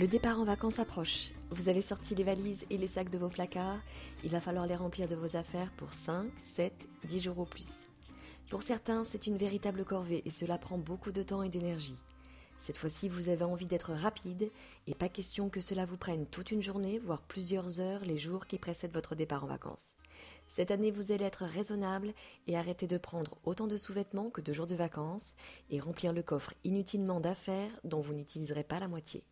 Le départ en vacances approche. Vous avez sorti les valises et les sacs de vos placards. Il va falloir les remplir de vos affaires pour 5, 7, 10 jours au plus. Pour certains, c'est une véritable corvée et cela prend beaucoup de temps et d'énergie. Cette fois-ci, vous avez envie d'être rapide et pas question que cela vous prenne toute une journée, voire plusieurs heures les jours qui précèdent votre départ en vacances. Cette année, vous allez être raisonnable et arrêter de prendre autant de sous-vêtements que de jours de vacances et remplir le coffre inutilement d'affaires dont vous n'utiliserez pas la moitié.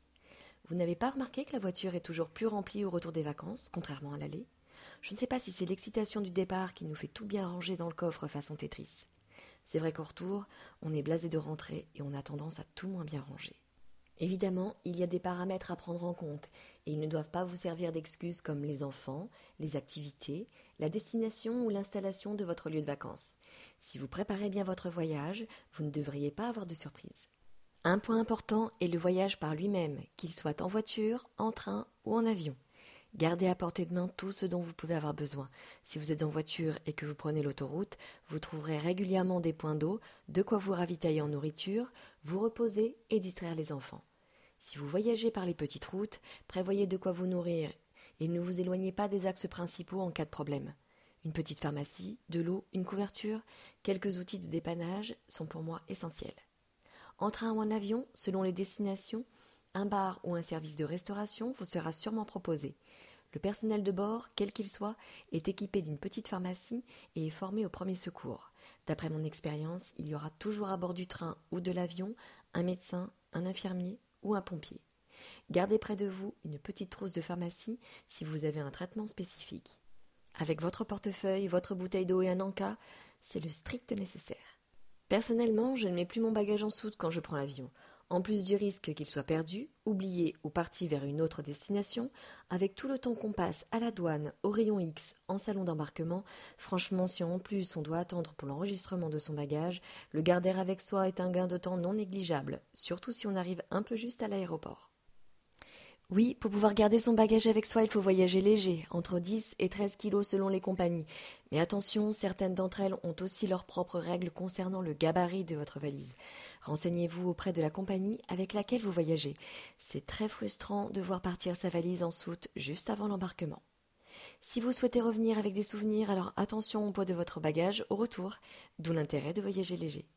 Vous n'avez pas remarqué que la voiture est toujours plus remplie au retour des vacances, contrairement à l'aller? Je ne sais pas si c'est l'excitation du départ qui nous fait tout bien ranger dans le coffre façon Tetris. C'est vrai qu'au retour, on est blasé de rentrer et on a tendance à tout moins bien ranger. Évidemment, il y a des paramètres à prendre en compte, et ils ne doivent pas vous servir d'excuses comme les enfants, les activités, la destination ou l'installation de votre lieu de vacances. Si vous préparez bien votre voyage, vous ne devriez pas avoir de surprise. Un point important est le voyage par lui-même, qu'il soit en voiture, en train ou en avion. Gardez à portée de main tout ce dont vous pouvez avoir besoin. Si vous êtes en voiture et que vous prenez l'autoroute, vous trouverez régulièrement des points d'eau, de quoi vous ravitailler en nourriture, vous reposer et distraire les enfants. Si vous voyagez par les petites routes, prévoyez de quoi vous nourrir et ne vous éloignez pas des axes principaux en cas de problème. Une petite pharmacie, de l'eau, une couverture, quelques outils de dépannage sont pour moi essentiels. En train ou en avion, selon les destinations, un bar ou un service de restauration vous sera sûrement proposé. Le personnel de bord, quel qu'il soit, est équipé d'une petite pharmacie et est formé au premier secours. D'après mon expérience, il y aura toujours à bord du train ou de l'avion un médecin, un infirmier ou un pompier. Gardez près de vous une petite trousse de pharmacie si vous avez un traitement spécifique. Avec votre portefeuille, votre bouteille d'eau et un encas, c'est le strict nécessaire. Personnellement, je ne mets plus mon bagage en soute quand je prends l'avion. En plus du risque qu'il soit perdu, oublié ou parti vers une autre destination, avec tout le temps qu'on passe à la douane, au rayon X, en salon d'embarquement, franchement, si en plus on doit attendre pour l'enregistrement de son bagage, le garder avec soi est un gain de temps non négligeable, surtout si on arrive un peu juste à l'aéroport. Oui, pour pouvoir garder son bagage avec soi, il faut voyager léger, entre 10 et 13 kilos selon les compagnies. Mais attention, certaines d'entre elles ont aussi leurs propres règles concernant le gabarit de votre valise. Renseignez-vous auprès de la compagnie avec laquelle vous voyagez. C'est très frustrant de voir partir sa valise en soute juste avant l'embarquement. Si vous souhaitez revenir avec des souvenirs, alors attention au poids de votre bagage au retour, d'où l'intérêt de voyager léger.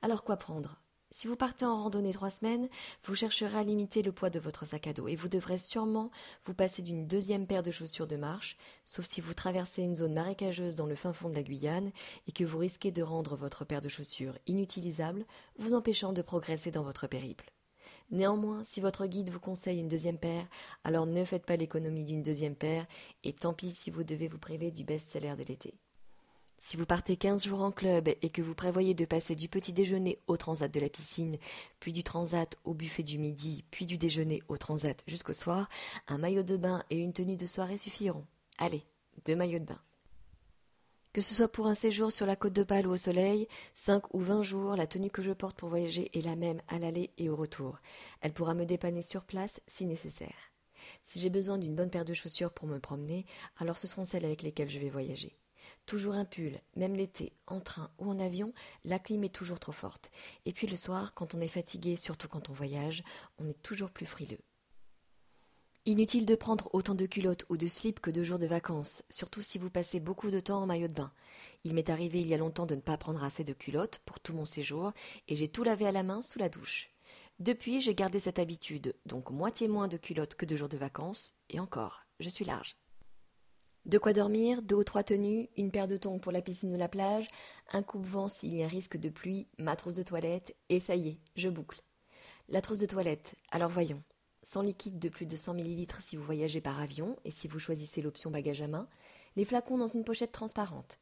Alors quoi prendre? Si vous partez en randonnée trois semaines, vous chercherez à limiter le poids de votre sac à dos et vous devrez sûrement vous passer d'une deuxième paire de chaussures de marche, sauf si vous traversez une zone marécageuse dans le fin fond de la Guyane et que vous risquez de rendre votre paire de chaussures inutilisable, vous empêchant de progresser dans votre périple. Néanmoins, si votre guide vous conseille une deuxième paire, alors ne faites pas l'économie d'une deuxième paire, et tant pis si vous devez vous priver du best-seller de l'été. Si vous partez quinze jours en club et que vous prévoyez de passer du petit déjeuner au transat de la piscine, puis du transat au buffet du midi, puis du déjeuner au transat jusqu'au soir, un maillot de bain et une tenue de soirée suffiront. Allez, deux maillots de bain. Que ce soit pour un séjour sur la côte de Pâle ou au soleil, cinq ou vingt jours, la tenue que je porte pour voyager est la même à l'aller et au retour. Elle pourra me dépanner sur place si nécessaire. Si j'ai besoin d'une bonne paire de chaussures pour me promener, alors ce seront celles avec lesquelles je vais voyager. Toujours un pull, même l'été, en train ou en avion, la clim est toujours trop forte. Et puis le soir, quand on est fatigué, surtout quand on voyage, on est toujours plus frileux. Inutile de prendre autant de culottes ou de slips que de jours de vacances, surtout si vous passez beaucoup de temps en maillot de bain. Il m'est arrivé il y a longtemps de ne pas prendre assez de culottes pour tout mon séjour, et j'ai tout lavé à la main sous la douche. Depuis, j'ai gardé cette habitude, donc moitié moins de culottes que de jours de vacances, et encore, je suis large. De quoi dormir, deux ou trois tenues, une paire de tongs pour la piscine ou la plage, un coupe-vent s'il y a un risque de pluie, ma trousse de toilette, et ça y est, je boucle. La trousse de toilette, alors voyons. Sans liquide de plus de 100 ml si vous voyagez par avion et si vous choisissez l'option bagage à main, les flacons dans une pochette transparente.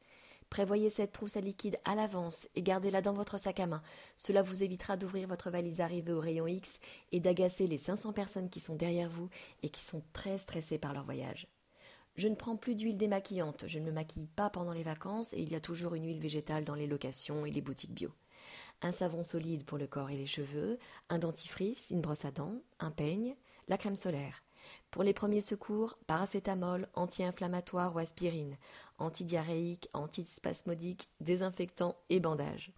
Prévoyez cette trousse à liquide à l'avance et gardez-la dans votre sac à main. Cela vous évitera d'ouvrir votre valise arrivée au rayon X et d'agacer les 500 personnes qui sont derrière vous et qui sont très stressées par leur voyage. Je ne prends plus d'huile démaquillante, je ne me maquille pas pendant les vacances et il y a toujours une huile végétale dans les locations et les boutiques bio. Un savon solide pour le corps et les cheveux, un dentifrice, une brosse à dents, un peigne, la crème solaire. Pour les premiers secours, paracétamol, anti-inflammatoire ou aspirine, antidiarrhéique, antispasmodique, désinfectant et bandage.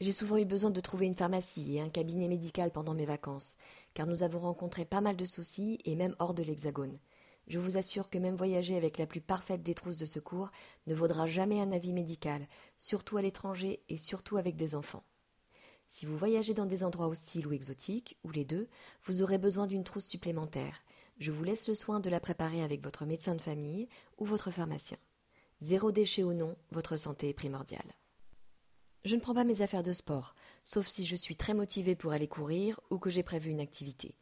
J'ai souvent eu besoin de trouver une pharmacie et un cabinet médical pendant mes vacances, car nous avons rencontré pas mal de soucis et même hors de l'hexagone. Je vous assure que même voyager avec la plus parfaite des trousses de secours ne vaudra jamais un avis médical, surtout à l'étranger et surtout avec des enfants. Si vous voyagez dans des endroits hostiles ou exotiques, ou les deux, vous aurez besoin d'une trousse supplémentaire. Je vous laisse le soin de la préparer avec votre médecin de famille ou votre pharmacien. Zéro déchet ou non, votre santé est primordiale. Je ne prends pas mes affaires de sport, sauf si je suis très motivée pour aller courir ou que j'ai prévu une activité.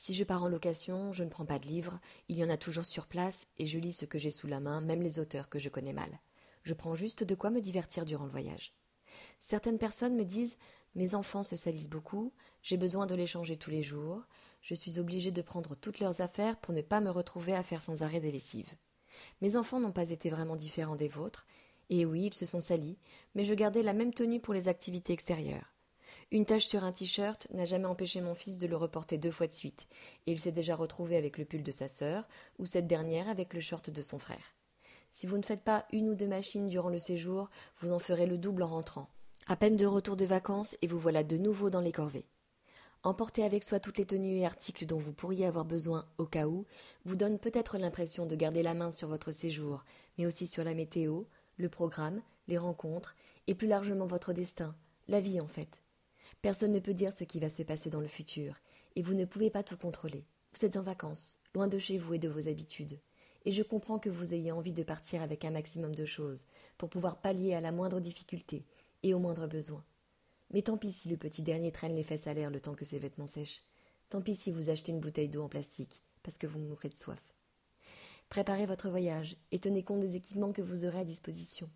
Si je pars en location, je ne prends pas de livres, il y en a toujours sur place et je lis ce que j'ai sous la main, même les auteurs que je connais mal. Je prends juste de quoi me divertir durant le voyage. Certaines personnes me disent mes enfants se salissent beaucoup, j'ai besoin de les changer tous les jours, je suis obligée de prendre toutes leurs affaires pour ne pas me retrouver à faire sans arrêt des lessives. Mes enfants n'ont pas été vraiment différents des vôtres, et oui, ils se sont salis, mais je gardais la même tenue pour les activités extérieures. Une tache sur un t-shirt n'a jamais empêché mon fils de le reporter deux fois de suite, et il s'est déjà retrouvé avec le pull de sa sœur, ou cette dernière avec le short de son frère. Si vous ne faites pas une ou deux machines durant le séjour, vous en ferez le double en rentrant. À peine de retour de vacances et vous voilà de nouveau dans les corvées. Emporter avec soi toutes les tenues et articles dont vous pourriez avoir besoin au cas où vous donne peut-être l'impression de garder la main sur votre séjour, mais aussi sur la météo, le programme, les rencontres, et plus largement votre destin, la vie en fait. Personne ne peut dire ce qui va se passer dans le futur, et vous ne pouvez pas tout contrôler. Vous êtes en vacances, loin de chez vous et de vos habitudes. Et je comprends que vous ayez envie de partir avec un maximum de choses, pour pouvoir pallier à la moindre difficulté et au moindre besoin. Mais tant pis si le petit dernier traîne les fesses à l'air le temps que ses vêtements sèchent. Tant pis si vous achetez une bouteille d'eau en plastique, parce que vous mourrez de soif. Préparez votre voyage et tenez compte des équipements que vous aurez à disposition.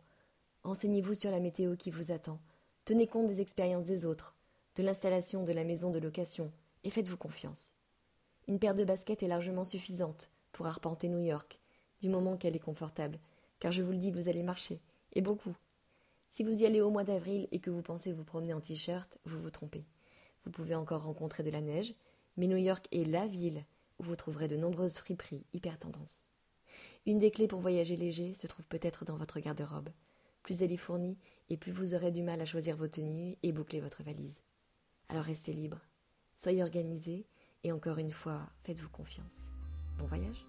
Renseignez-vous sur la météo qui vous attend. Tenez compte des expériences des autres de l'installation de la maison de location, et faites-vous confiance. Une paire de baskets est largement suffisante pour arpenter New York, du moment qu'elle est confortable, car je vous le dis, vous allez marcher, et beaucoup. Si vous y allez au mois d'avril et que vous pensez vous promener en t-shirt, vous vous trompez. Vous pouvez encore rencontrer de la neige, mais New York est la ville où vous trouverez de nombreuses friperies hyper tendances. Une des clés pour voyager léger se trouve peut-être dans votre garde-robe. Plus elle est fournie, et plus vous aurez du mal à choisir vos tenues et boucler votre valise. Alors restez libre, soyez organisés. Et encore une fois, faites-vous confiance. Bon voyage